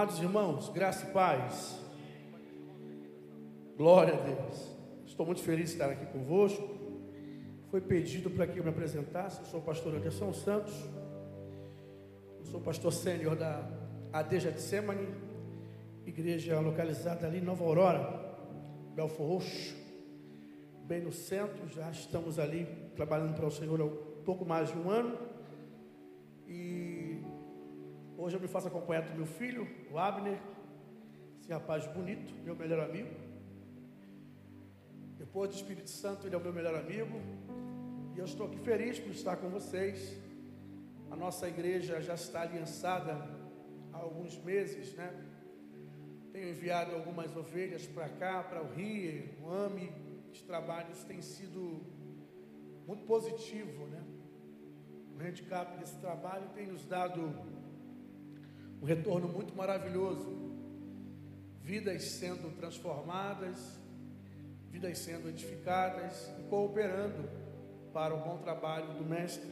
Amados irmãos, graça e paz. Glória a Deus. Estou muito feliz de estar aqui convosco. Foi pedido para que eu me apresentasse. Eu sou o pastor Anderson Santos. Eu sou pastor sênior da Adeja de Semani, igreja localizada ali em Nova Aurora, Belfor Roxo, bem no centro. Já estamos ali trabalhando para o Senhor há pouco mais de um ano. E hoje eu me faço acompanhar do meu filho, o Abner, esse rapaz bonito, meu melhor amigo. Depois do Espírito Santo, ele é o meu melhor amigo. E eu estou aqui feliz por estar com vocês. A nossa igreja já está aliançada há alguns meses, né? Tenho enviado algumas ovelhas para cá, para o Rio, o AME. Os trabalhos têm sido muito positivo, né? O handicap desse trabalho tem nos dado um retorno muito maravilhoso. Vidas sendo transformadas, vidas sendo edificadas e cooperando para o bom trabalho do Mestre.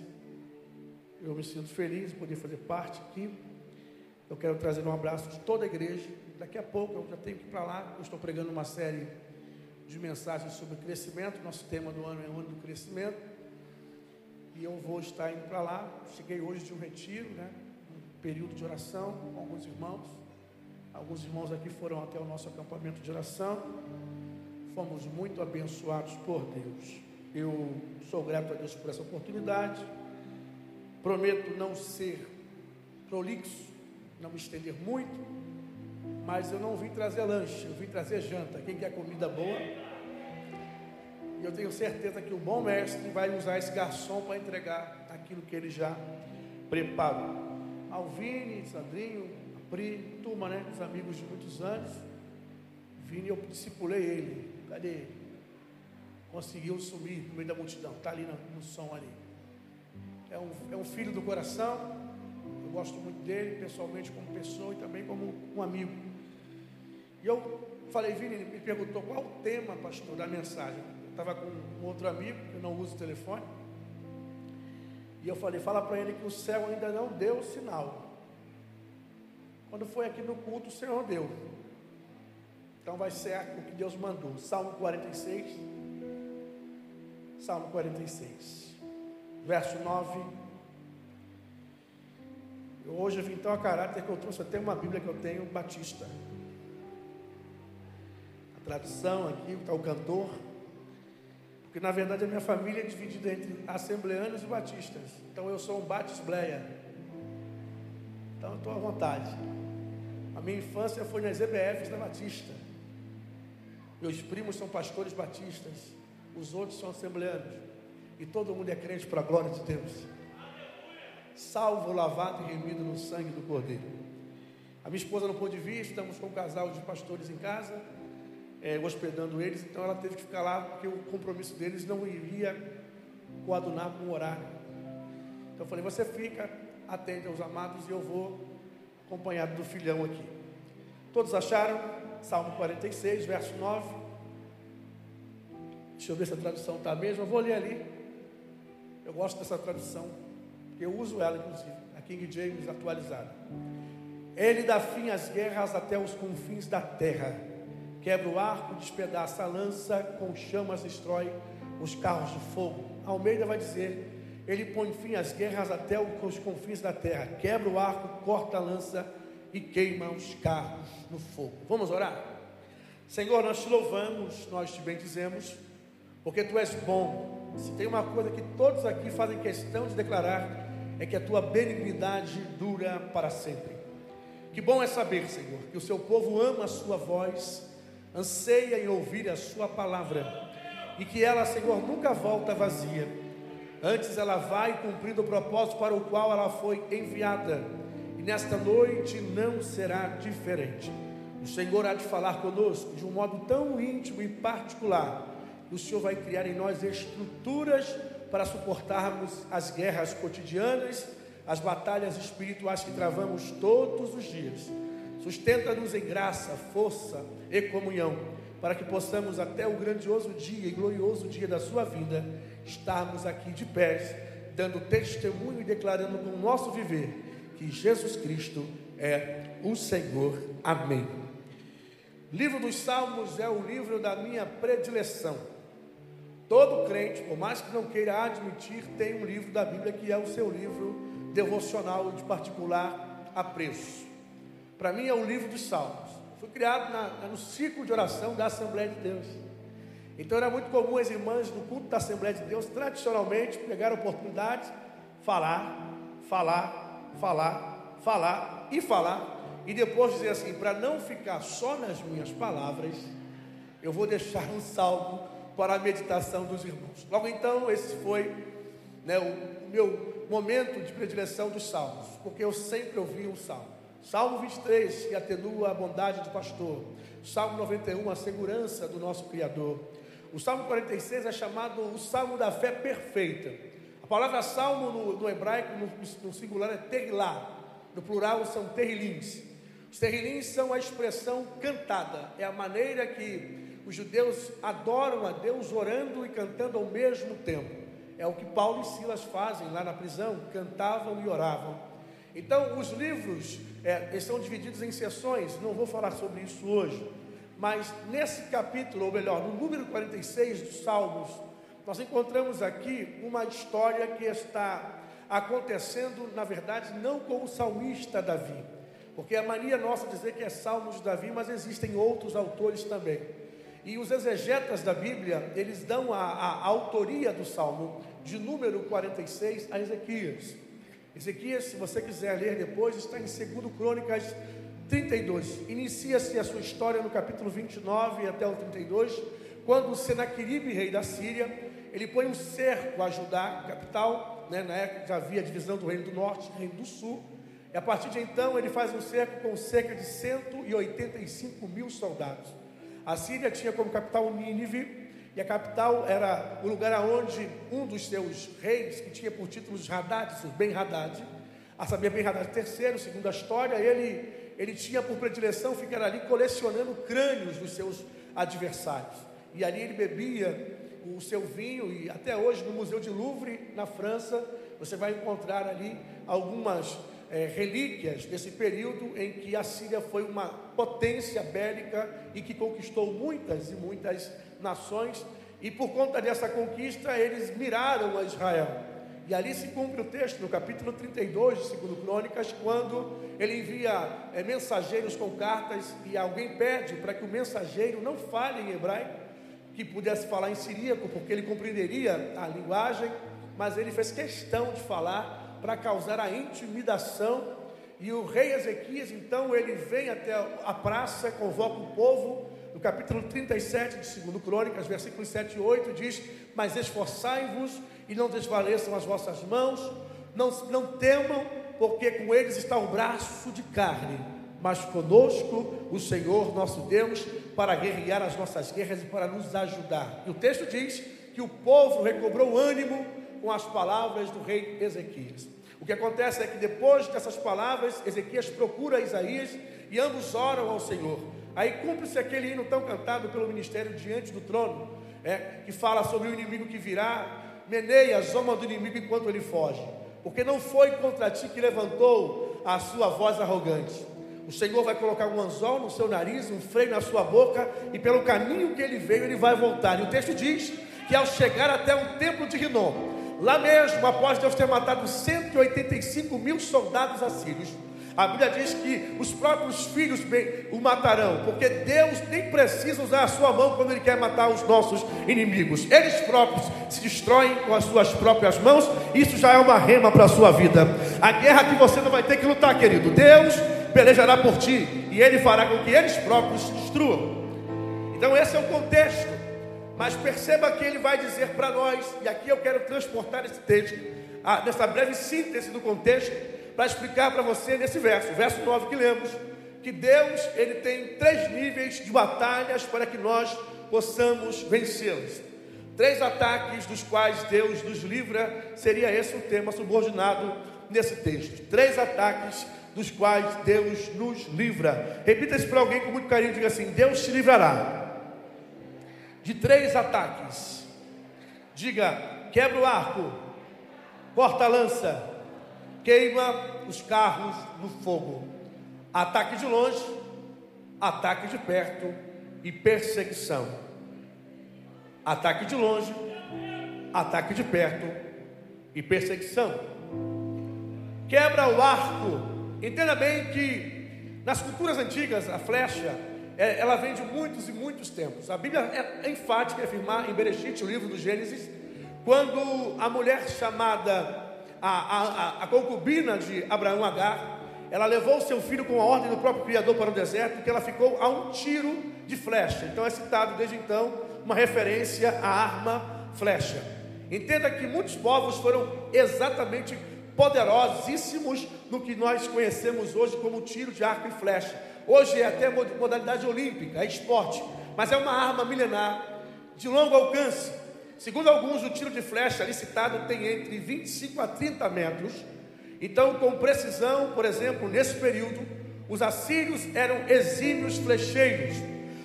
Eu me sinto feliz de poder fazer parte aqui. Eu quero trazer um abraço de toda a igreja. Daqui a pouco eu já tenho que ir para lá. Eu estou pregando uma série de mensagens sobre crescimento. Nosso tema do ano é o ano do crescimento. E eu vou estar indo para lá. Cheguei hoje de um retiro, né? Período de oração com alguns irmãos. Alguns irmãos aqui foram até o nosso acampamento de oração. Fomos muito abençoados por Deus. Eu sou grato a Deus por essa oportunidade. Prometo não ser prolixo, não me estender muito, mas eu não vim trazer lanche, eu vim trazer janta. Quem quer comida boa? E eu tenho certeza que o bom mestre vai usar esse garçom para entregar aquilo que ele já preparou. Alvine, Sandrinho, a Pri, turma, né? Os amigos de muitos anos. Vini, eu discipulei ele. Cadê ele? Conseguiu sumir no meio da multidão. Está ali no, no som ali. É um, é um filho do coração. Eu gosto muito dele, pessoalmente, como pessoa e também como um amigo. E eu falei, Vini, ele me perguntou qual o tema, pastor, da mensagem. Eu estava com um outro amigo, eu não uso telefone. E eu falei, fala para ele que o céu ainda não deu o sinal. Quando foi aqui no culto, o Senhor deu. Então vai ser o que Deus mandou. Salmo 46. Salmo 46. Verso 9. Hoje eu vim tão a caráter que eu trouxe até uma Bíblia que eu tenho, Batista. A tradução aqui, está o cantor. Porque na verdade a minha família é dividida entre assembleanos e batistas. Então eu sou um batisbleia. Então eu estou à vontade. A minha infância foi nas EBFs da Batista. Meus primos são pastores batistas. Os outros são assembleanos. E todo mundo é crente para a glória de Deus. Salvo, lavado e remido no sangue do Cordeiro. A minha esposa não pôde vir, estamos com um casal de pastores em casa, é, hospedando eles, então ela teve que ficar lá porque o compromisso deles não iria coadunar com o horário. Então eu falei, você fica, atende aos amados e eu vou acompanhado do filhão aqui. Todos acharam? Salmo 46, verso 9. Deixa eu ver se a tradução está a mesma. Eu vou ler ali. Eu gosto dessa tradução. Eu uso ela, inclusive. A King James atualizada. Ele dá fim às guerras até os confins da terra. Quebra o arco, despedaça a lança, com chamas destrói os carros de fogo. Almeida vai dizer: Ele põe fim às guerras até os confins da terra. Quebra o arco, corta a lança e queima os carros no fogo. Vamos orar? Senhor, nós te louvamos, nós te bendizemos, porque tu és bom. Se tem uma coisa que todos aqui fazem questão de declarar, é que a tua benignidade dura para sempre. Que bom é saber, Senhor, que o seu povo ama a sua voz, anseia em ouvir a sua palavra, e que ela, Senhor, nunca volta vazia. Antes ela vai cumprindo o propósito para o qual ela foi enviada e nesta noite não será diferente. O Senhor há de falar conosco de um modo tão íntimo e particular. O Senhor vai criar em nós estruturas para suportarmos as guerras cotidianas, as batalhas espirituais que travamos todos os dias. Sustenta-nos em graça, força e comunhão, para que possamos até o grandioso dia e glorioso dia da sua vinda estarmos aqui de pés, dando testemunho e declarando com o nosso viver que Jesus Cristo é o Senhor. Amém. Livro dos Salmos é o livro da minha predileção. Todo crente, por mais que não queira admitir, tem um livro da Bíblia que é o seu livro devocional de particular apreço. Para mim é o livro dos Salmos. Fui criado na, no ciclo de oração da Assembleia de Deus. Então era muito comum as irmãs do culto da Assembleia de Deus, tradicionalmente, pegar a oportunidade, falar, falar, falar, falar e falar, e depois dizer assim: para não ficar só nas minhas palavras, eu vou deixar um salmo para a meditação dos irmãos. Logo então, esse foi né, o meu momento de predileção dos salmos, porque eu sempre ouvi um salmo. Salmo 23, que atenua a bondade do pastor. Salmo 91, a segurança do nosso Criador. O Salmo 46 é chamado o Salmo da fé perfeita. A palavra salmo no, no hebraico, no, no, singular, é terilá. No plural são terilins. Os terilins são a expressão cantada. É a maneira que os judeus adoram a Deus orando e cantando ao mesmo tempo. É o que Paulo e Silas fazem lá na prisão, cantavam e oravam. Então, os livros é, estão divididos em sessões, não vou falar sobre isso hoje, mas nesse capítulo, ou melhor, no número 46 dos Salmos, nós encontramos aqui uma história que está acontecendo, na verdade, não com o salmista Davi, porque é a mania nossa dizer que é Salmos de Davi, mas existem outros autores também. E os exegetas da Bíblia, eles dão a, a autoria do Salmo de número 46 a Ezequias. Ezequias, se você quiser ler depois, está em 2 Crônicas 32. Inicia-se a sua história no capítulo 29 até o 32, quando Senaqueribe, rei da Síria, ele põe um cerco a Judá, capital, né, na época já havia a divisão do reino do norte e reino do sul, e a partir de então ele faz um cerco com cerca de 185 mil soldados. A Síria tinha como capital Nínive, e a capital era o lugar onde um dos seus reis, que tinha por título Haddad, Ben Haddad, a saber, Ben Haddad III, segundo a história, ele, ele tinha por predileção ficar ali colecionando crânios dos seus adversários. E ali ele bebia o seu vinho, e até hoje no Museu de Louvre, na França, você vai encontrar ali algumas é, relíquias desse período em que a Síria foi uma potência bélica e que conquistou muitas e muitas nações, e por conta dessa conquista eles miraram a Israel. E ali se cumpre o texto, no capítulo 32 de 2 Crônicas, quando ele envia é, mensageiros com cartas e alguém pede para que o mensageiro não fale em hebraico, que pudesse falar em siríaco, porque ele compreenderia a linguagem, mas ele fez questão de falar para causar a intimidação. E o rei Ezequias, então, ele vem até a praça, convoca o povo. No capítulo 37 de 2 Crônicas, versículos 7 e 8, diz: Mas esforçai-vos e não desvaleçam as vossas mãos, não, não temam, porque com eles está o braço de carne, mas conosco o Senhor nosso Deus, para guerrear as nossas guerras e para nos ajudar. E o texto diz que o povo recobrou ânimo com as palavras do rei Ezequias. O que acontece é que depois dessas palavras, Ezequias procura Isaías e ambos oram ao Senhor. Aí cumpre-se aquele hino tão cantado pelo ministério diante do trono, é, que fala sobre o inimigo que virá, meneia a zoma do inimigo enquanto ele foge, porque não foi contra ti que levantou a sua voz arrogante. O Senhor vai colocar um anzol no seu nariz, um freio na sua boca, e pelo caminho que ele veio, ele vai voltar. E o texto diz que ao chegar até um templo de Rinom, Lá mesmo, após Deus ter matado 185 mil soldados assírios, a Bíblia diz que os próprios filhos o matarão, porque Deus nem precisa usar a sua mão quando Ele quer matar os nossos inimigos. Eles próprios se destroem com as suas próprias mãos. Isso já é uma rema para a sua vida. A guerra que você não vai ter que lutar, querido. Deus pelejará por ti e Ele fará com que eles próprios se destruam. Então, esse é o contexto. Mas perceba que ele vai dizer para nós, e aqui eu quero transportar esse texto, ah, nessa breve síntese do contexto, para explicar para você nesse verso, verso 9 que lemos, que Deus ele tem três níveis de batalhas para que nós possamos vencê-los. Três ataques dos quais Deus nos livra, seria esse o tema subordinado nesse texto. Três ataques dos quais Deus nos livra. Repita isso para alguém com muito carinho, diga assim: Deus te livrará de três ataques. Diga: quebra o arco, corta a lança, queima os carros no fogo. Ataque de longe, ataque de perto e perseguição. Ataque de longe, ataque de perto e perseguição. Quebra o arco. Entenda bem que nas culturas antigas a flecha é, ela vem de muitos e muitos tempos. A Bíblia é enfática em afirmar em Bereshit, o livro do Gênesis, quando a mulher chamada a, a, a concubina de Abraão Agar, ela levou seu filho com a ordem do próprio Criador para o deserto, que ela ficou a um tiro de flecha. Então é citado desde então uma referência à arma flecha. Entenda que muitos povos foram exatamente poderosíssimos no que nós conhecemos hoje como tiro de arco e flecha. Hoje é até modalidade olímpica, é esporte, mas é uma arma milenar de longo alcance. Segundo alguns, o tiro de flecha licitado tem entre 25 a 30 metros. Então, com precisão, por exemplo, nesse período, os assírios eram exímios flecheiros,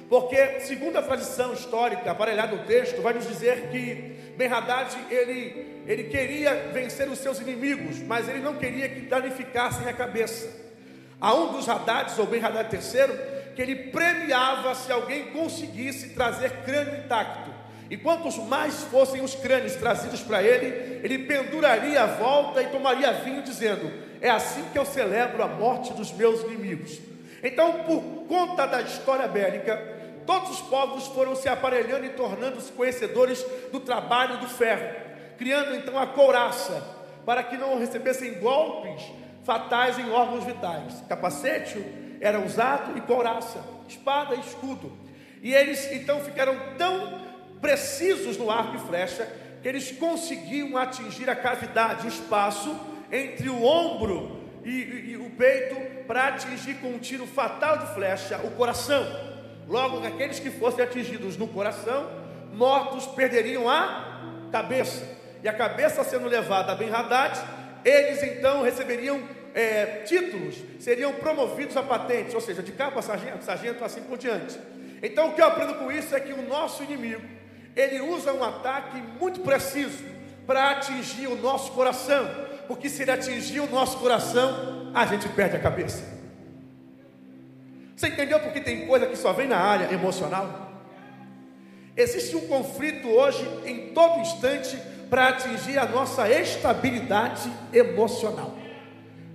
porque, segundo a tradição histórica aparelhada no texto, vai nos dizer que Ben-Hadad, ele, ele queria vencer os seus inimigos, mas ele não queria que danificassem a cabeça. Há um dos Haddades, ou Ben-Hadad III, que ele premiava se alguém conseguisse trazer crânio intacto. E quantos mais fossem os crânios trazidos para ele, ele penduraria a volta e tomaria vinho, dizendo: É assim que eu celebro a morte dos meus inimigos. Então, por conta da história bélica, todos os povos foram se aparelhando e tornando-se conhecedores do trabalho do ferro, criando então a couraça, para que não recebessem golpes fatais em órgãos vitais. Capacete era usado e couraça, espada e escudo. E eles então ficaram tão precisos no arco e flecha, que eles conseguiam atingir a cavidade, o espaço entre o ombro e, e, e o peito, para atingir com um tiro fatal de flecha o coração. Logo, aqueles que fossem atingidos no coração, mortos perderiam a cabeça. E a cabeça sendo levada a Ben Haddad, eles então receberiam é, títulos, seriam promovidos a patentes, ou seja, de capa sargento, sargento assim por diante. Então o que eu aprendo com isso é que o nosso inimigo, ele usa um ataque muito preciso para atingir o nosso coração, porque se ele atingir o nosso coração, a gente perde a cabeça. Você entendeu porque tem coisa que só vem na área emocional? Existe um conflito hoje em todo instante para atingir a nossa estabilidade emocional.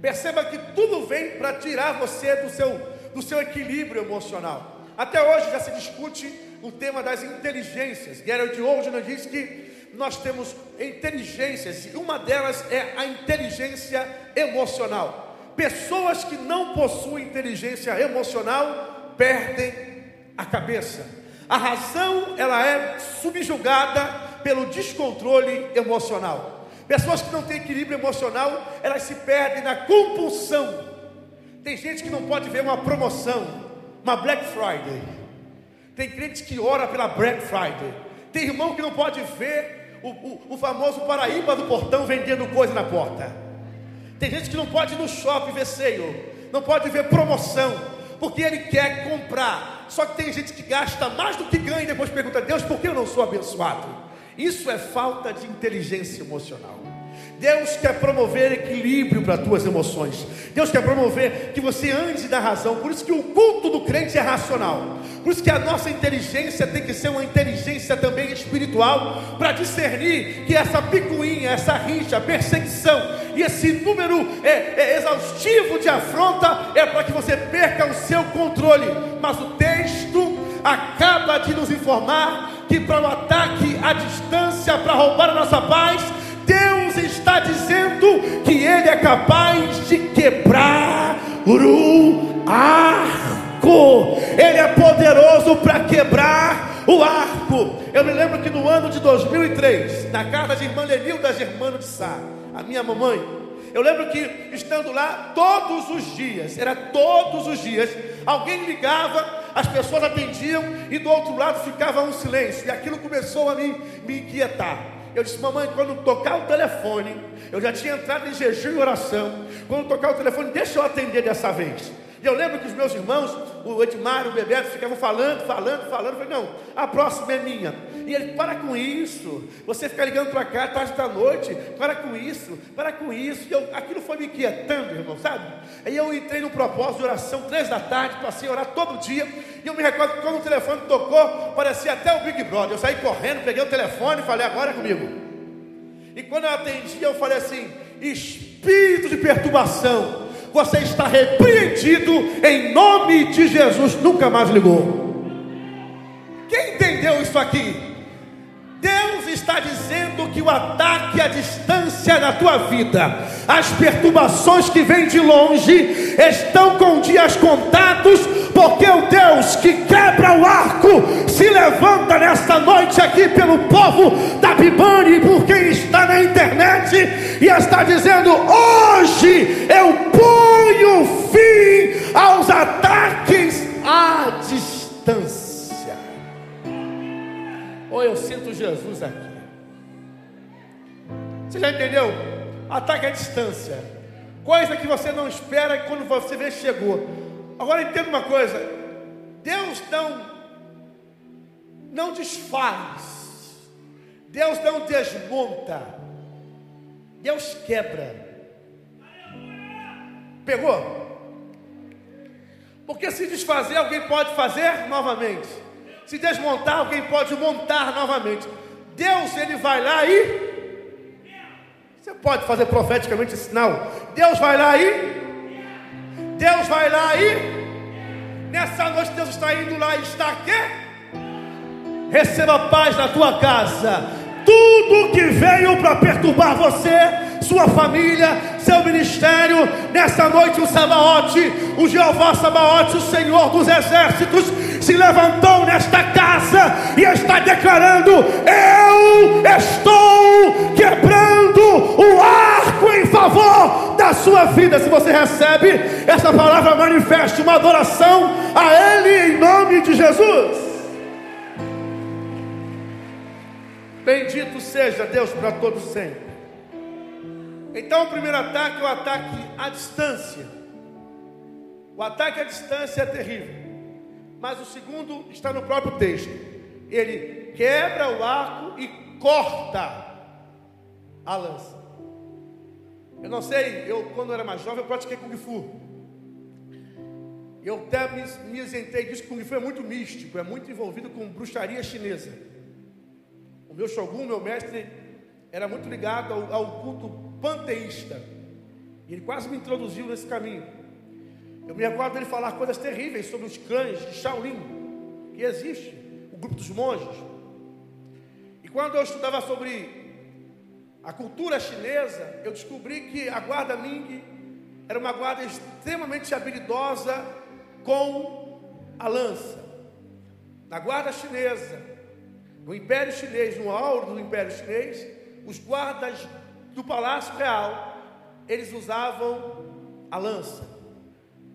Perceba que tudo vem para tirar você do seu, do seu equilíbrio emocional. Até hoje já se discute o tema das inteligências. Gerald Oldman diz que nós temos inteligências e uma delas é a inteligência emocional. Pessoas que não possuem inteligência emocional perdem a cabeça. A razão ela é subjugada pelo descontrole emocional. Pessoas que não têm equilíbrio emocional, elas se perdem na compulsão. Tem gente que não pode ver uma promoção, uma Black Friday tem crente que ora pela Black Friday. Tem irmão que não pode ver o, o, o famoso Paraíba do portão vendendo coisa na porta. Tem gente que não pode ir no shopping ver sale, não pode ver promoção, porque ele quer comprar. Só que tem gente que gasta mais do que ganha e depois pergunta: Deus, por que eu não sou abençoado? Isso é falta de inteligência emocional. Deus quer promover equilíbrio para as tuas emoções. Deus quer promover que você ande da razão. Por isso que o culto do crente é racional. Por isso que a nossa inteligência tem que ser uma inteligência também espiritual para discernir que essa picuinha, essa rixa, perseguição e esse número é, é exaustivo de afronta é para que você perca o seu controle. Mas o texto acaba de nos informar que para o ataque à distância, para roubar a nossa paz, Deus está dizendo que Ele é capaz de quebrar o arco. Ele é poderoso para quebrar o arco. Eu me lembro que no ano de 2003, na casa de irmã Lenilda Germano de Sá, a minha mamãe, eu lembro que estando lá todos os dias, era todos os dias, alguém ligava, as pessoas atendiam e do outro lado ficava um silêncio, e aquilo começou a me, me inquietar. Eu disse, mamãe, quando tocar o telefone, eu já tinha entrado em jejum e oração. Quando tocar o telefone, deixa eu atender dessa vez. E eu lembro que os meus irmãos, o Edmar, o Bebeto, ficavam falando, falando, falando. Eu falei, não, a próxima é minha. E ele, para com isso. Você fica ligando para cá tarde da noite, para com isso, para com isso. E eu, aquilo foi me inquietando, irmão, sabe? Aí eu entrei no propósito de oração, três da tarde, passei a orar todo dia. E eu me recordo que quando o telefone tocou, parecia até o Big Brother. Eu saí correndo, peguei o telefone e falei, agora é comigo. E quando eu atendi, eu falei assim: espírito de perturbação, você está repreendido em nome de Jesus. Nunca mais ligou. Quem entendeu isso aqui? Deus está dizendo que o ataque à distância na tua vida, as perturbações que vêm de longe, estão com dias contados, porque o Deus que quebra o arco se levanta nesta noite aqui pelo povo da Bibane, por quem está na internet, e está dizendo: hoje eu ponho fim aos ataques à distância. Ou eu sinto Jesus aqui. Você já entendeu? Ataque à distância. Coisa que você não espera quando você vê chegou. Agora entenda uma coisa. Deus não não desfaz. Deus não desmonta. Deus quebra. Pegou? Porque se desfazer, alguém pode fazer novamente se desmontar, alguém pode montar novamente. Deus, ele vai lá e. Você pode fazer profeticamente esse sinal. Deus vai lá e. Deus vai lá e. Nessa noite, Deus está indo lá e está aqui. Receba paz na tua casa. Tudo que veio para perturbar você sua família, seu ministério. Nessa noite, o Sabaote, o Jeová Sabaote, o Senhor dos Exércitos, se levantou nesta casa e está declarando: Eu estou quebrando o arco em favor da sua vida. Se você recebe essa palavra, manifeste uma adoração a Ele em nome de Jesus. Bendito seja Deus para todos sempre. Então, o primeiro ataque é o ataque à distância. O ataque à distância é terrível. Mas o segundo está no próprio texto. Ele quebra o arco e corta a lança. Eu não sei, eu quando era mais jovem eu pratiquei Kung Fu. Eu até me, me isentei disso, Kung Fu é muito místico, é muito envolvido com bruxaria chinesa. O meu Shogun, meu mestre, era muito ligado ao, ao culto panteísta. Ele quase me introduziu nesse caminho. Eu me recordo dele falar coisas terríveis sobre os cães de Shaolin, que existe, o grupo dos monges. E quando eu estudava sobre a cultura chinesa, eu descobri que a guarda Ming era uma guarda extremamente habilidosa com a lança. Na guarda chinesa, no Império Chinês, no auro do Império Chinês, os guardas do palácio real, eles usavam a lança.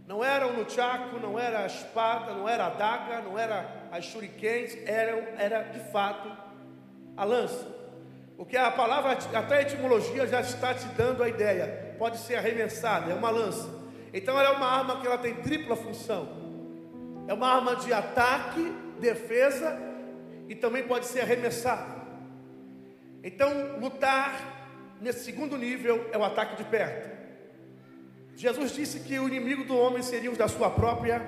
Não era o nunchaku, não era a espada, não era a daga, não era as shurikens, eram, era de fato a lança. Porque a palavra, até a etimologia já está te dando a ideia. Pode ser arremessada, é uma lança. Então ela é uma arma que ela tem tripla função. É uma arma de ataque, defesa e também pode ser arremessada. Então, lutar nesse segundo nível é o ataque de perto. Jesus disse que o inimigo do homem seria os da sua própria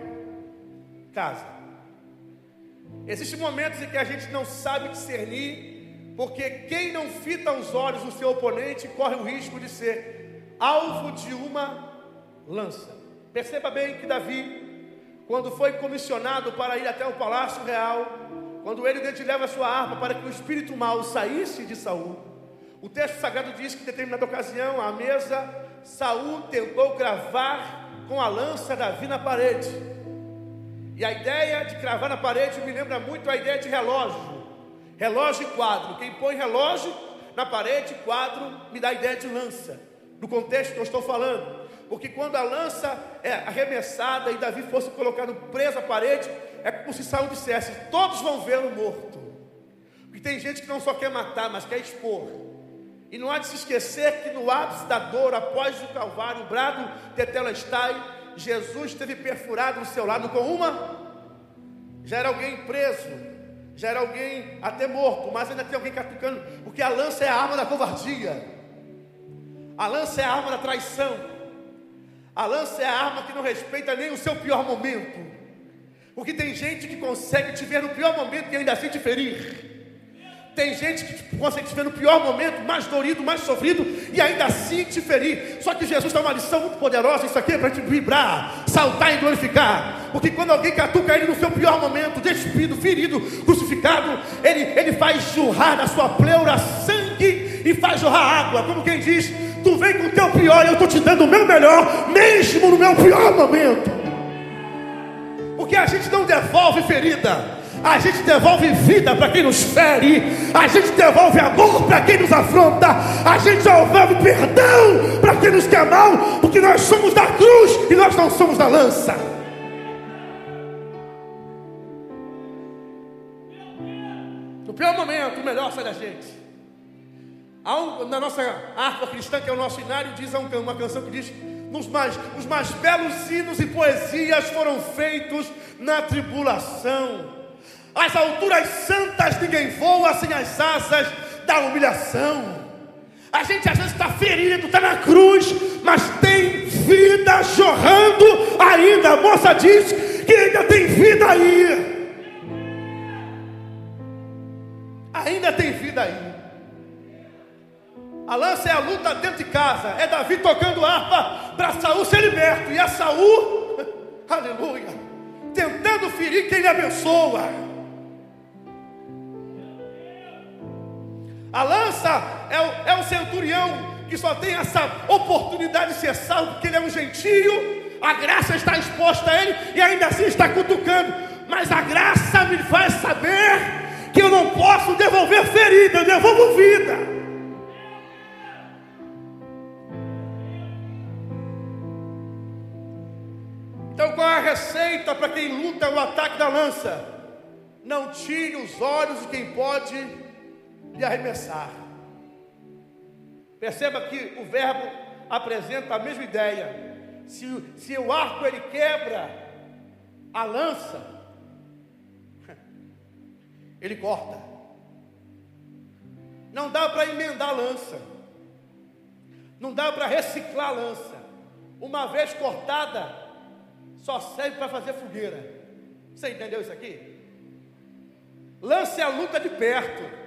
casa. Existem momentos em que a gente não sabe discernir, porque quem não fita os olhos do seu oponente corre o risco de ser alvo de uma lança. Perceba bem que Davi, quando foi comissionado para ir até o palácio real, quando ele leva a sua arma para que o espírito mau saísse de Saul, o texto sagrado diz que em determinada ocasião, à mesa, Saul tentou cravar com a lança Davi na parede. E a ideia de cravar na parede me lembra muito a ideia de relógio. Relógio e quadro. Quem põe relógio na parede, quadro, me dá a ideia de lança. No contexto que eu estou falando. Porque quando a lança é arremessada e Davi fosse colocado preso à parede, é como se Saul dissesse: todos vão vê-lo morto. Porque tem gente que não só quer matar, mas quer expor. E não há de se esquecer que no ápice da dor, após o Calvário, o brado Tetelestai, Jesus teve perfurado o seu lado com uma. Já era alguém preso, já era alguém até morto, mas ainda tem alguém catucando, porque a lança é a arma da covardia, a lança é a arma da traição, a lança é a arma que não respeita nem o seu pior momento, porque tem gente que consegue te ver no pior momento e ainda assim te ferir. Tem gente que consegue te ver no pior momento, mais dorido, mais sofrido, e ainda assim te ferir. Só que Jesus dá uma lição muito poderosa, isso aqui é para te vibrar, saltar e glorificar. Porque quando alguém catuca ele no seu pior momento, despido, ferido, crucificado, ele, ele faz jorrar da sua pleura sangue e faz jorrar água. Como quem diz, tu vem com o teu pior e eu estou te dando o meu melhor, mesmo no meu pior momento. Porque a gente não devolve ferida a gente devolve vida para quem nos fere, a gente devolve amor para quem nos afronta, a gente devolve perdão para quem nos quer mal, porque nós somos da cruz e nós não somos da lança. No pior momento, o melhor sai da gente. Um, na nossa harpa cristã, que é o nosso inário, diz uma canção que diz: nos mais, os mais belos hinos e poesias foram feitos na tribulação. As alturas santas ninguém voa sem as asas da humilhação. A gente às vezes está ferido, está na cruz, mas tem vida jorrando ainda. A moça diz que ainda tem vida aí. Ainda tem vida aí. A lança é a luta dentro de casa. É Davi tocando harpa para Saul ser liberto. E a Saul, aleluia, tentando ferir quem lhe abençoa. A lança é o, é o centurião que só tem essa oportunidade de ser salvo porque ele é um gentio. A graça está exposta a ele e ainda assim está cutucando. Mas a graça me faz saber que eu não posso devolver ferida, eu devolvo vida. Então, qual é a receita para quem luta o ataque da lança? Não tire os olhos de quem pode de arremessar. Perceba que o verbo apresenta a mesma ideia. Se, se o arco ele quebra a lança, ele corta. Não dá para emendar a lança. Não dá para reciclar a lança. Uma vez cortada, só serve para fazer fogueira. Você entendeu isso aqui? Lance a luta de perto.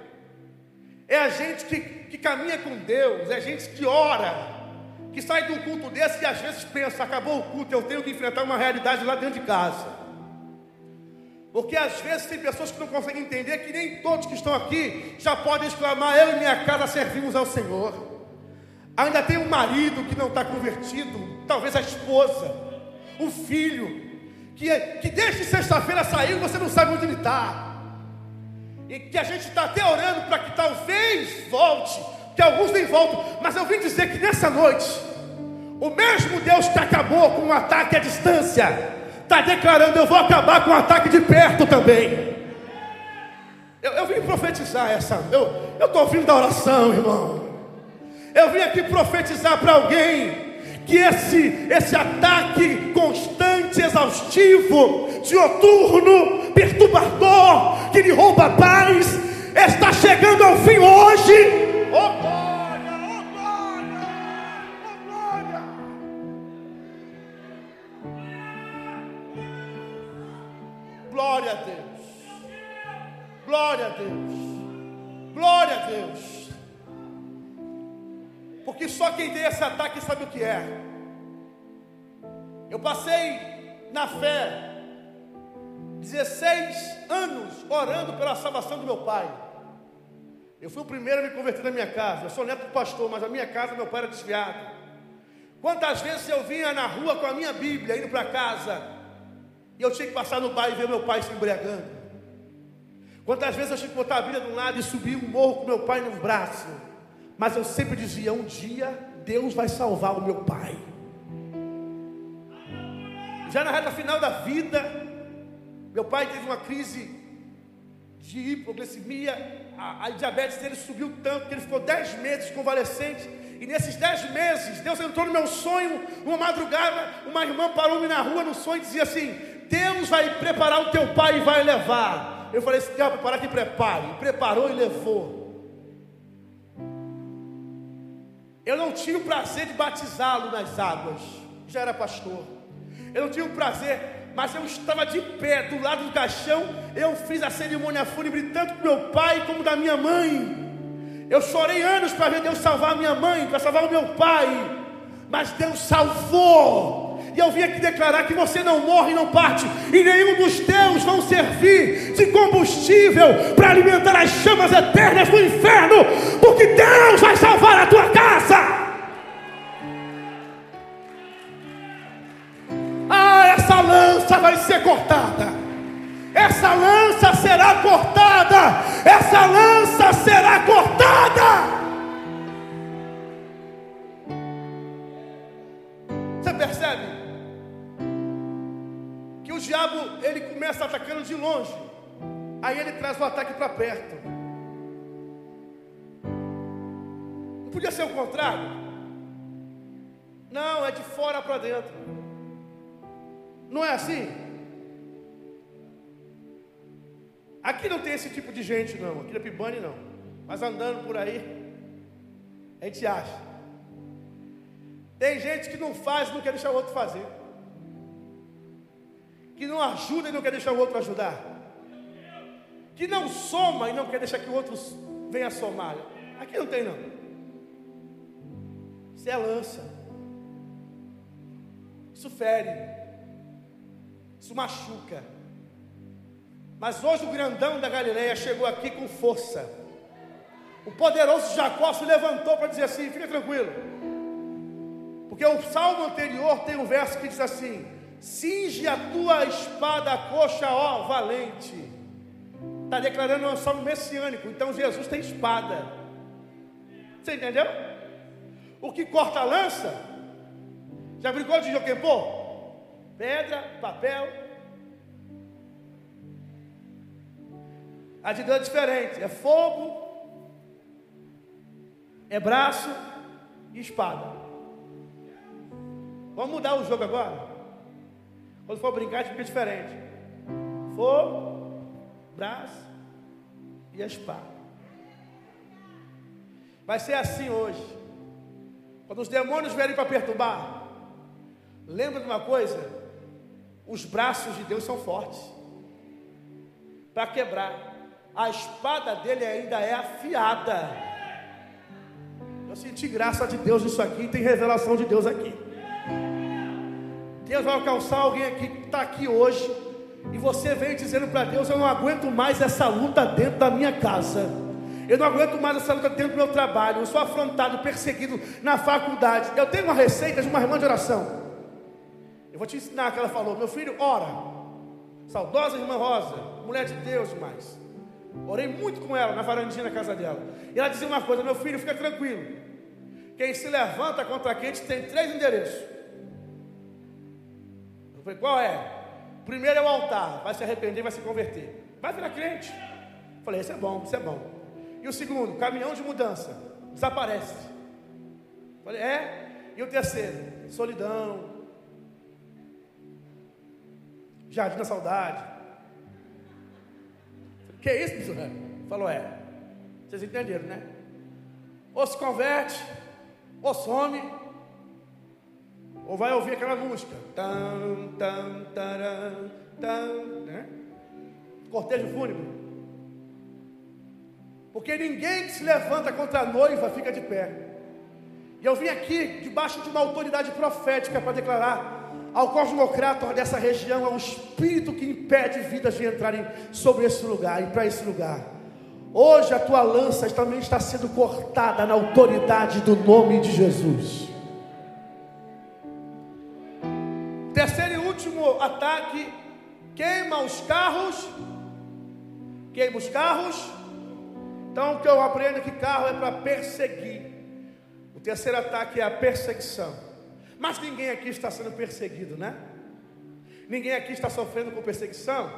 É a gente que, que caminha com Deus, é a gente que ora, que sai de um culto desse e às vezes pensa: acabou o culto, eu tenho que enfrentar uma realidade lá dentro de casa. Porque às vezes tem pessoas que não conseguem entender que nem todos que estão aqui já podem exclamar: Eu e minha casa servimos ao Senhor. Ainda tem um marido que não está convertido, talvez a esposa, o filho, que, que desde sexta-feira saiu e você não sabe onde ele está e que a gente está até orando para que talvez volte, que alguns nem voltam, mas eu vim dizer que nessa noite, o mesmo Deus que acabou com um ataque à distância, está declarando: eu vou acabar com o um ataque de perto também. Eu, eu vim profetizar essa, eu estou ouvindo da oração, irmão. Eu vim aqui profetizar para alguém que esse, esse ataque constante, exaustivo, dioturno, perturbador, que lhe rouba a paz, está chegando ao fim hoje. Oh glória, oh glória, oh glória. Glória a Deus, glória a Deus, glória a Deus. Porque só quem tem esse ataque sabe o que é. Eu passei na fé 16 anos orando pela salvação do meu pai. Eu fui o primeiro a me converter na minha casa. Eu sou neto do pastor, mas a minha casa meu pai era desviado. Quantas vezes eu vinha na rua com a minha Bíblia indo para casa e eu tinha que passar no bar e ver meu pai se embriagando. Quantas vezes eu tinha que botar a Bíblia de um lado e subir um morro com meu pai no braço. Mas eu sempre dizia: um dia Deus vai salvar o meu pai. Já na reta final da vida, meu pai teve uma crise de hipoglicemia, a, a diabetes dele subiu tanto que ele ficou dez meses convalescente. E nesses dez meses, Deus entrou no meu sonho, uma madrugada, uma irmã parou-me na rua no sonho e dizia assim: Deus vai preparar o teu pai e vai levar. Eu falei: se quer preparar, que prepare. Preparou e levou. Eu não tinha o prazer de batizá-lo nas águas, já era pastor. Eu não tinha o prazer, mas eu estava de pé do lado do caixão. Eu fiz a cerimônia fúnebre tanto do meu pai como da minha mãe. Eu chorei anos para ver Deus salvar minha mãe, para salvar o meu pai, mas Deus salvou. E eu vim aqui declarar que você não morre e não parte, e nenhum dos teus vão servir de combustível para alimentar as chamas eternas do inferno, vai ser cortada. Essa lança será cortada. Essa lança será cortada. Você percebe? o diabo ele começa atacando de longe, aí ele traz o ataque para perto. Não podia ser o contrário? Não, é de fora para dentro. Não é assim? Aqui não tem esse tipo de gente, não. Aqui na Pibane, não. Mas andando por aí, a gente acha. Tem gente que não faz, não quer deixar o outro fazer que não ajuda e não quer deixar o outro ajudar, que não soma e não quer deixar que o outro venha somar. Aqui não tem não. Isso é lança. Isso fere. Isso machuca. Mas hoje o grandão da Galileia chegou aqui com força. O poderoso Jacó se levantou para dizer assim: fica tranquilo. Porque o salmo anterior tem um verso que diz assim: Cinge a tua espada coxa, ó valente. Está declarando um salmo messiânico. Então Jesus tem espada. Você entendeu? O que corta a lança? Já brincou de Joquempô? Pedra, papel. A de Deus é diferente. É fogo, é braço e espada. Vamos mudar o jogo agora? Quando for brincar, fica diferente. Fogo, braço e a espada. Vai ser assim hoje. Quando os demônios vierem para perturbar, lembra de uma coisa? Os braços de Deus são fortes para quebrar. A espada dele ainda é afiada. Eu senti graça de Deus nisso aqui, tem revelação de Deus aqui. Deus vai alcançar alguém aqui que está aqui hoje, e você vem dizendo para Deus: Eu não aguento mais essa luta dentro da minha casa. Eu não aguento mais essa luta dentro do meu trabalho. Eu sou afrontado, perseguido na faculdade. Eu tenho uma receita de uma irmã de oração. Eu vou te ensinar que ela falou: Meu filho, ora. Saudosa irmã Rosa, mulher de Deus demais. Orei muito com ela na varandinha na casa dela. E ela dizia uma coisa: Meu filho, fica tranquilo. Quem se levanta contra quem tem três endereços. Eu falei, qual é? Primeiro é o altar, vai se arrepender, vai se converter. Vai virar crente. Eu falei, isso é bom, isso é bom. E o segundo, caminhão de mudança, desaparece. Eu falei, é? E o terceiro, solidão. Jardim da saudade. Que é isso, missionário? Falou, é. Vocês entenderam, né? Ou se converte, ou some, ou vai ouvir aquela música. Tam, tam, taram, tam, né? Cortejo fúnebre. Porque ninguém que se levanta contra a noiva fica de pé. E eu vim aqui debaixo de uma autoridade profética para declarar ao cosmocrata dessa região, ao espírito que impede vidas de entrarem sobre esse lugar e para esse lugar. Hoje a tua lança também está sendo cortada na autoridade do nome de Jesus. Terceiro e último ataque: queima os carros. Queima os carros. Então o que eu aprendo é que carro é para perseguir. O terceiro ataque é a perseguição. Mas ninguém aqui está sendo perseguido, né? Ninguém aqui está sofrendo com perseguição.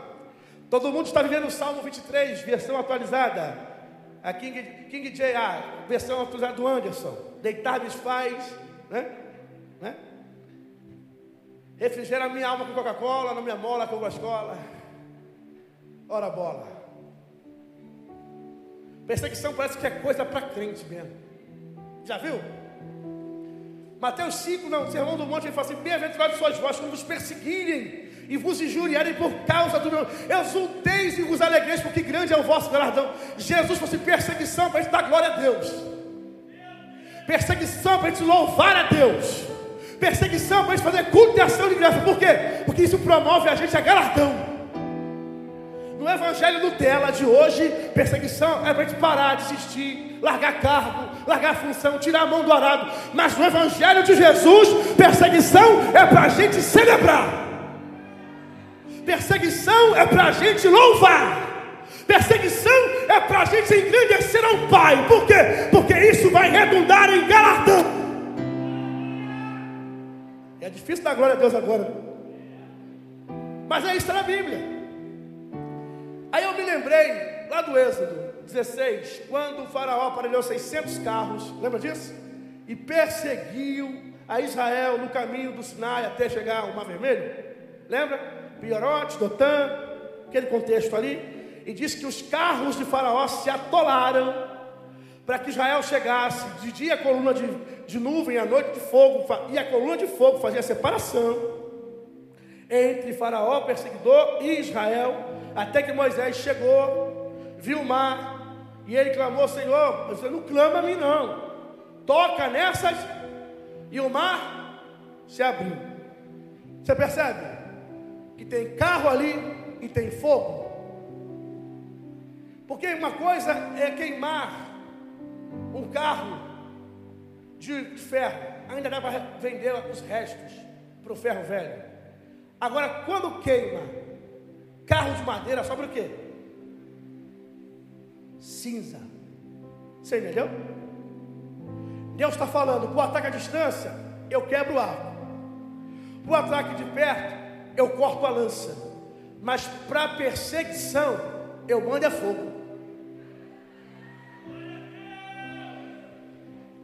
Todo mundo está vivendo o Salmo 23, versão atualizada. A King, King J.A., versão atualizada do Anderson. Deitar-me faz, né? né? Refrigera minha alma com Coca-Cola, não me amola com Coca-Cola. Ora bola. Perseguição parece que é coisa para crente mesmo. Já viu? Mateus 5, não, Sermão do Monte, ele fala assim: Bem-aventurados sois vós quando vos perseguirem e vos injuriarem por causa do meu. Exulteis e vos alegreis, porque grande é o vosso galardão. Jesus fosse perseguição para a gente dar glória a Deus, perseguição para a gente louvar a Deus, perseguição para a gente fazer culto e ação de graça. Por quê? Porque isso promove a gente a galardão. No Evangelho Nutella de hoje, perseguição é para a gente parar de assistir, largar cargo, largar função, tirar a mão do arado. Mas no Evangelho de Jesus, perseguição é para a gente celebrar. Perseguição é para a gente louvar. Perseguição é para a gente engrandecer ao Pai. Por quê? Porque isso vai redundar em galardão. É difícil dar glória a Deus agora. Mas é isso na Bíblia. Aí eu me lembrei, lá do Êxodo 16, quando o faraó aparelhou 600 carros, lembra disso? E perseguiu a Israel no caminho do Sinai até chegar ao Mar Vermelho. Lembra? Piorote, Dotã, aquele contexto ali. E disse que os carros de faraó se atolaram para que Israel chegasse de dia a coluna de, de nuvem, à noite de fogo, e a coluna de fogo fazia separação entre faraó, perseguidor, e Israel até que Moisés chegou, viu o mar, e ele clamou: Senhor, você não clama a mim, não. Toca nessas, e o mar se abriu. Você percebe? Que tem carro ali e tem fogo. Porque uma coisa é queimar um carro de ferro, ainda dá para vender os restos para o ferro velho. Agora, quando queima Carro de madeira sobre o quê? Cinza. Você entendeu? Deus está falando, para o ataque à distância, eu quebro o arco. Para o ataque de perto, eu corto a lança. Mas para perseguição, eu mando é fogo.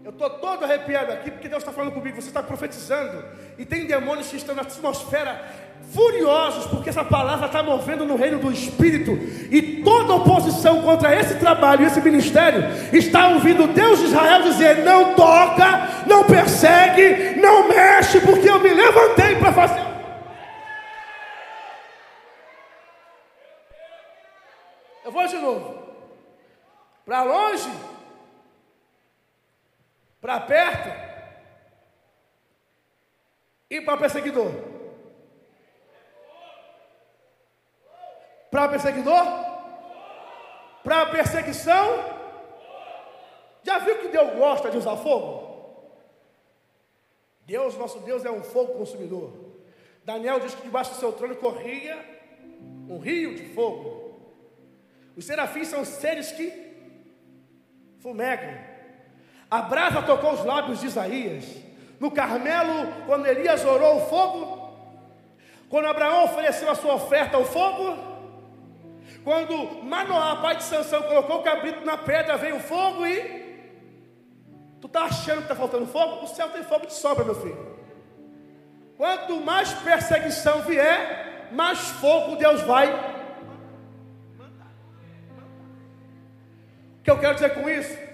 Eu estou todo arrepiado aqui porque Deus está falando comigo. Você está profetizando e tem demônios que estão na atmosfera furiosos porque essa palavra está movendo no reino do Espírito e toda oposição contra esse trabalho, esse ministério, está ouvindo Deus de Israel dizer: não toca, não persegue, não mexe, porque eu me levantei para fazer. Eu vou de novo. Para longe para perto e para perseguidor. Para perseguidor? Para perseguição? Já viu que Deus gosta de usar fogo? Deus, nosso Deus, é um fogo consumidor. Daniel diz que debaixo do seu trono corria um rio de fogo. Os serafins são seres que fumegam. A brasa tocou os lábios de Isaías. No Carmelo, quando Elias orou o fogo, quando Abraão ofereceu a sua oferta ao fogo, quando Manoá, pai de Sansão, colocou o cabrito na pedra, veio o fogo e. Tu está achando que está faltando fogo? O céu tem fogo de sobra, meu filho. Quanto mais perseguição vier, mais fogo Deus vai. O que eu quero dizer com isso?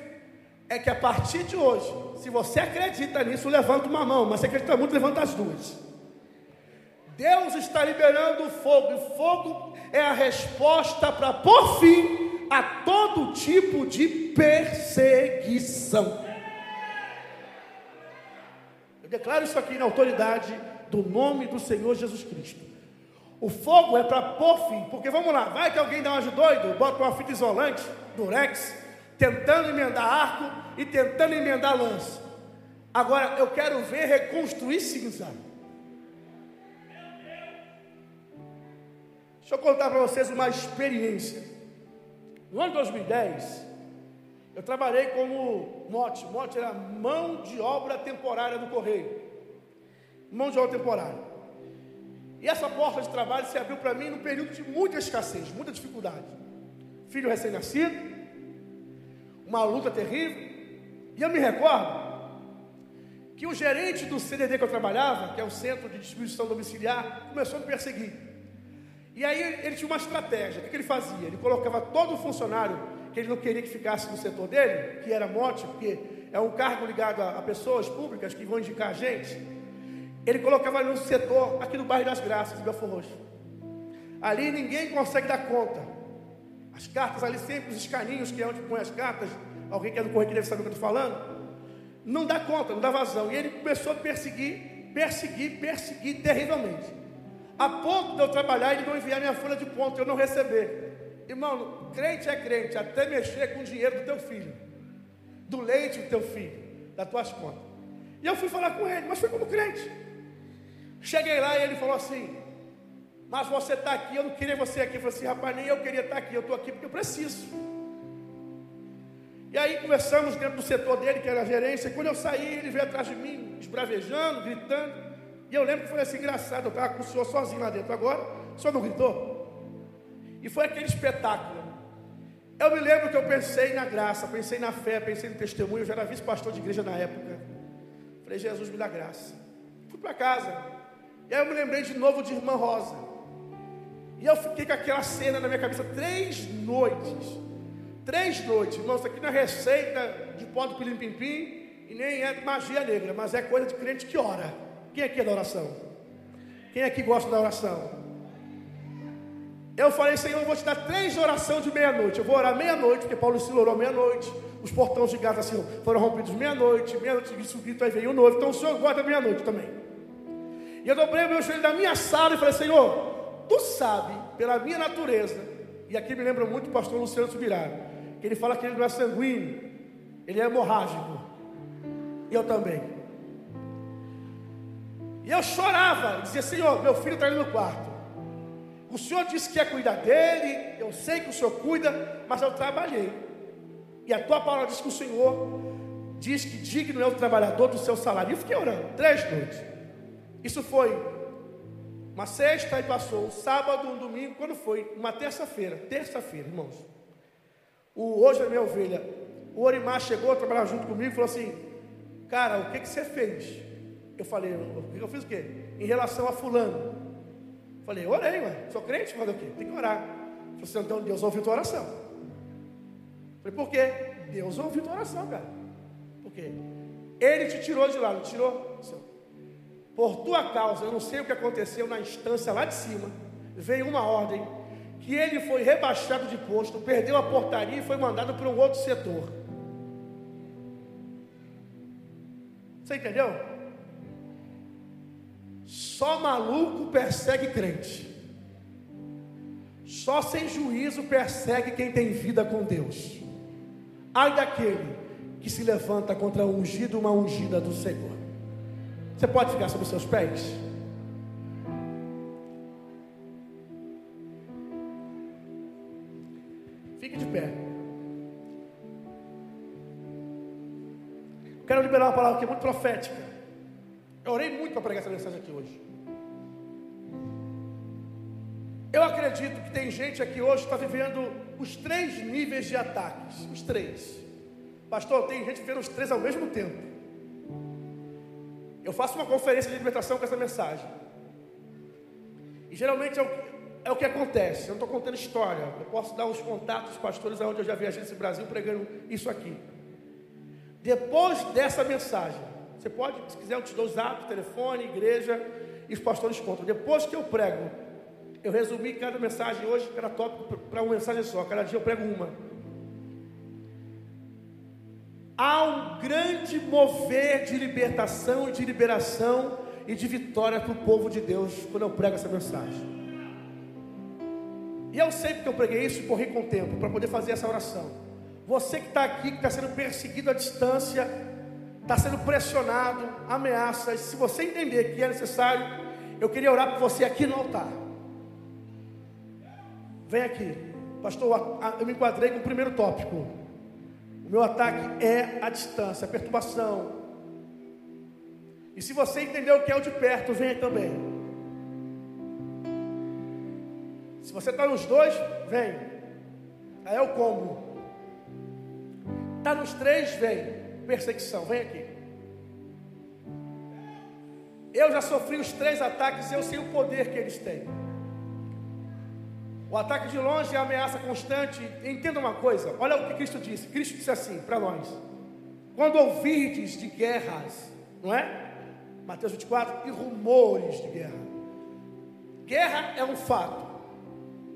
É que a partir de hoje, se você acredita nisso, levanta uma mão, mas se acredita muito, levanta as duas. Deus está liberando o fogo, e fogo é a resposta para pôr fim a todo tipo de perseguição. Eu declaro isso aqui na autoridade do nome do Senhor Jesus Cristo. O fogo é para pôr fim, porque vamos lá, vai que alguém dá uma de doido, bota uma fita isolante, durex, tentando emendar arco e tentando emendar lança. Agora eu quero ver reconstruir cinza. Deixa eu contar para vocês uma experiência. No ano 2010, eu trabalhei como mote. Mote era mão de obra temporária do correio. Mão de obra temporária. E essa porta de trabalho se abriu para mim num período de muita escassez, muita dificuldade. Filho recém-nascido, uma luta terrível. E eu me recordo que o gerente do CDD que eu trabalhava, que é o Centro de Distribuição Domiciliar, começou a me perseguir. E aí ele tinha uma estratégia. O que ele fazia? Ele colocava todo o funcionário que ele não queria que ficasse no setor dele, que era mote, porque é um cargo ligado a, pessoas públicas que vão indicar a gente. Ele colocava no setor aqui no bairro das Graças, em Belfor Roxo. Ali ninguém consegue dar conta. As cartas ali sempre, os escaninhos, que é onde põe as cartas, alguém que é do correio deve saber o que eu estou falando, não dá conta, não dá vazão. E ele começou a perseguir, perseguir, perseguir terrivelmente. A ponto de eu trabalhar e ele não enviar minha folha de ponto, eu não receber. Irmão, crente é crente, até mexer com o dinheiro do teu filho, do leite do teu filho, das tuas contas. E eu fui falar com ele, mas foi como crente. Cheguei lá e ele falou assim: Mas você está aqui, eu não queria você aqui. Eu falei assim: Rapaz, nem eu queria estar aqui, eu estou aqui porque eu preciso. E aí conversamos dentro do setor dele, que era a gerência. E quando eu saí, ele veio atrás de mim, esbravejando, gritando. E eu lembro que foi assim engraçado. Eu estava com o senhor sozinho lá dentro. Agora, o senhor não gritou? E foi aquele espetáculo. Eu me lembro que eu pensei na graça, pensei na fé, pensei no testemunho. Eu já era vice-pastor de igreja na época. Falei, Jesus me dá graça. Fui para casa. E aí eu me lembrei de novo de Irmã Rosa. E eu fiquei com aquela cena na minha cabeça três noites. Três noites. Irmãos, isso aqui não é receita de pó do pilim pim pim e nem é magia negra, mas é coisa de crente que ora. Quem aqui é da oração? Quem aqui gosta da oração? Eu falei, Senhor, eu vou te dar três orações de meia-noite. Eu vou orar meia-noite, porque Paulo se orou meia-noite. Os portões de Gaza assim, foram rompidos meia-noite. Meia-noite, isso grito, aí veio o novo. Então o Senhor guarda meia-noite também. E eu dobrei o meu joelho da minha sala e falei, Senhor, tu sabe, pela minha natureza, e aqui me lembra muito o pastor Luciano Subirá, ele fala que ele não é sanguíneo, ele é hemorrágico. Eu também. E eu chorava, dizia, Senhor, meu filho está ali no quarto. O Senhor disse que ia cuidar dele, eu sei que o Senhor cuida, mas eu trabalhei. E a tua palavra diz que o Senhor diz que digno é o trabalhador do seu salário. E eu fiquei orando, três noites. Isso foi uma sexta e passou um sábado, um domingo, quando foi? Uma terça-feira, terça-feira, irmãos. O, hoje a minha ovelha, o Orimar chegou a trabalhar junto comigo e falou assim: Cara, o que, que você fez? Eu falei: Eu fiz o quê? Em relação a Fulano. Falei: Orei, ué. Sou crente? Falei: O quê? Tem que orar. Falei assim: Então Deus ouviu tua oração. Falei: Por quê? Deus ouviu tua oração, cara. Por quê? Ele te tirou de lá, não tirou? Por tua causa, eu não sei o que aconteceu na instância lá de cima. Veio uma ordem que ele foi rebaixado de posto, perdeu a portaria e foi mandado para um outro setor. Você entendeu? Só maluco persegue crente. Só sem juízo persegue quem tem vida com Deus. Ai daquele que se levanta contra o ungido, uma ungida do Senhor. Você pode ficar sobre os seus pés? Uma palavra que é muito profética. Eu orei muito para pregar essa mensagem aqui hoje. Eu acredito que tem gente aqui hoje que está vivendo os três níveis de ataques. Os três. Pastor, tem gente vivendo os três ao mesmo tempo. Eu faço uma conferência de libertação com essa mensagem. E geralmente é o, é o que acontece. Eu não estou contando história. Eu posso dar os contatos dos pastores aonde eu já viajei nesse Brasil pregando isso aqui. Depois dessa mensagem, você pode, se quiser, eu te dou o zap, telefone, igreja, e os pastores contam. Depois que eu prego, eu resumi cada mensagem hoje, cada tópico, para uma mensagem só. Cada dia eu prego uma. Há um grande mover de libertação de liberação e de vitória para o povo de Deus quando eu prego essa mensagem. E eu sei porque eu preguei isso e corri com o tempo para poder fazer essa oração. Você que está aqui, que está sendo perseguido à distância, está sendo pressionado, ameaças, se você entender que é necessário, eu queria orar por você aqui no altar. Vem aqui, pastor. Eu me enquadrei com o primeiro tópico. O meu ataque é a distância, a perturbação. E se você entendeu o que é o de perto, venha também. Se você está nos dois, vem. Aí é o combo. Está nos três, vem. Perseguição, vem aqui. Eu já sofri os três ataques e eu sei o poder que eles têm. O ataque de longe é ameaça constante. Entenda uma coisa, olha o que Cristo disse. Cristo disse assim para nós: quando ouvirdes de guerras, não é? Mateus 24, e rumores de guerra. Guerra é um fato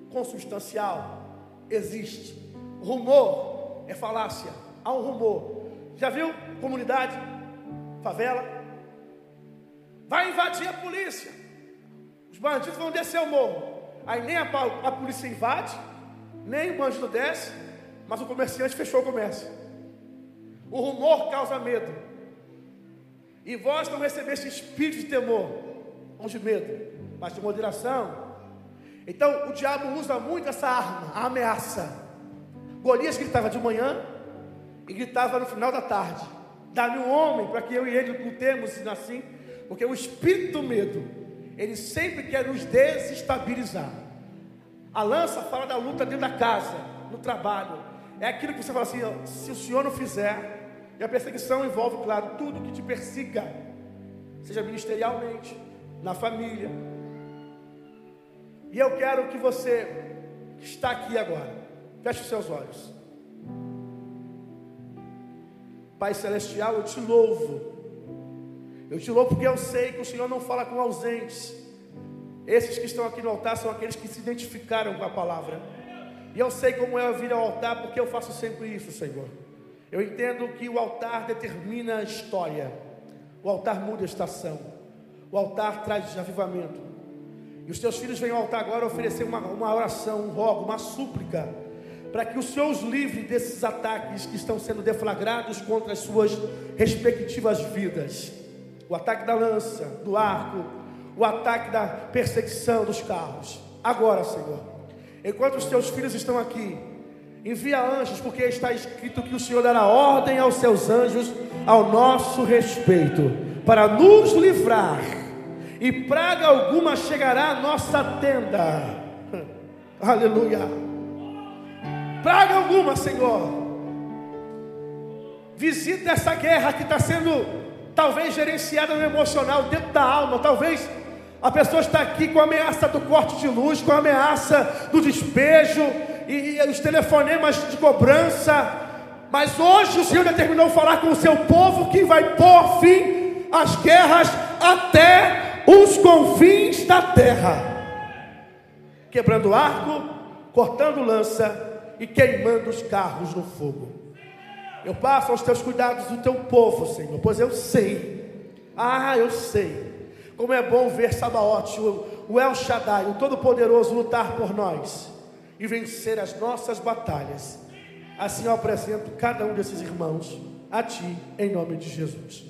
consubstancial, existe. Rumor é falácia, há um rumor. Já viu comunidade, favela? Vai invadir a polícia. Os bandidos vão descer o morro. Aí nem a, a polícia invade, nem o bandido desce, mas o comerciante fechou o comércio. O rumor causa medo. E vós não recebeste espírito de temor, não de medo, mas de moderação. Então o diabo usa muito essa arma, a ameaça. Golias gritava de manhã e gritava no final da tarde: Dá-me um homem para que eu e ele lutemos assim, porque o espírito do medo ele sempre quer nos desestabilizar. A lança fala da luta dentro da casa, no trabalho. É aquilo que você fala assim: ó, se o senhor não fizer, e a perseguição envolve, claro, tudo que te persiga, seja ministerialmente, na família. E eu quero que você, que está aqui agora, feche os seus olhos. Pai Celestial, eu te louvo eu te louvo porque eu sei que o Senhor não fala com ausentes. Esses que estão aqui no altar são aqueles que se identificaram com a palavra. E eu sei como é vir ao altar porque eu faço sempre isso, Senhor. Eu entendo que o altar determina a história. O altar muda a estação. O altar traz avivamento. E os teus filhos vêm ao altar agora oferecer uma, uma oração, um rogo, uma súplica, para que o Senhor os livre desses ataques que estão sendo deflagrados contra as suas respectivas vidas o ataque da lança, do arco, o ataque da perseguição dos carros. Agora, Senhor, enquanto os teus filhos estão aqui, envia anjos, porque está escrito que o Senhor dará ordem aos seus anjos ao nosso respeito, para nos livrar, e praga alguma chegará à nossa tenda. Aleluia. Praga alguma, Senhor. Visita essa guerra que está sendo talvez gerenciada no emocional, dentro da alma, talvez a pessoa está aqui com a ameaça do corte de luz, com a ameaça do despejo e, e os telefonemas de cobrança. Mas hoje o Senhor determinou falar com o seu povo que vai pôr fim às guerras até os confins da terra, quebrando arco, cortando lança e queimando os carros no fogo. Eu passo aos teus cuidados do teu povo, Senhor, pois eu sei, ah, eu sei, como é bom ver Sabaote, o El Shaddai, o Todo-Poderoso, lutar por nós e vencer as nossas batalhas. Assim eu apresento cada um desses irmãos a Ti, em nome de Jesus.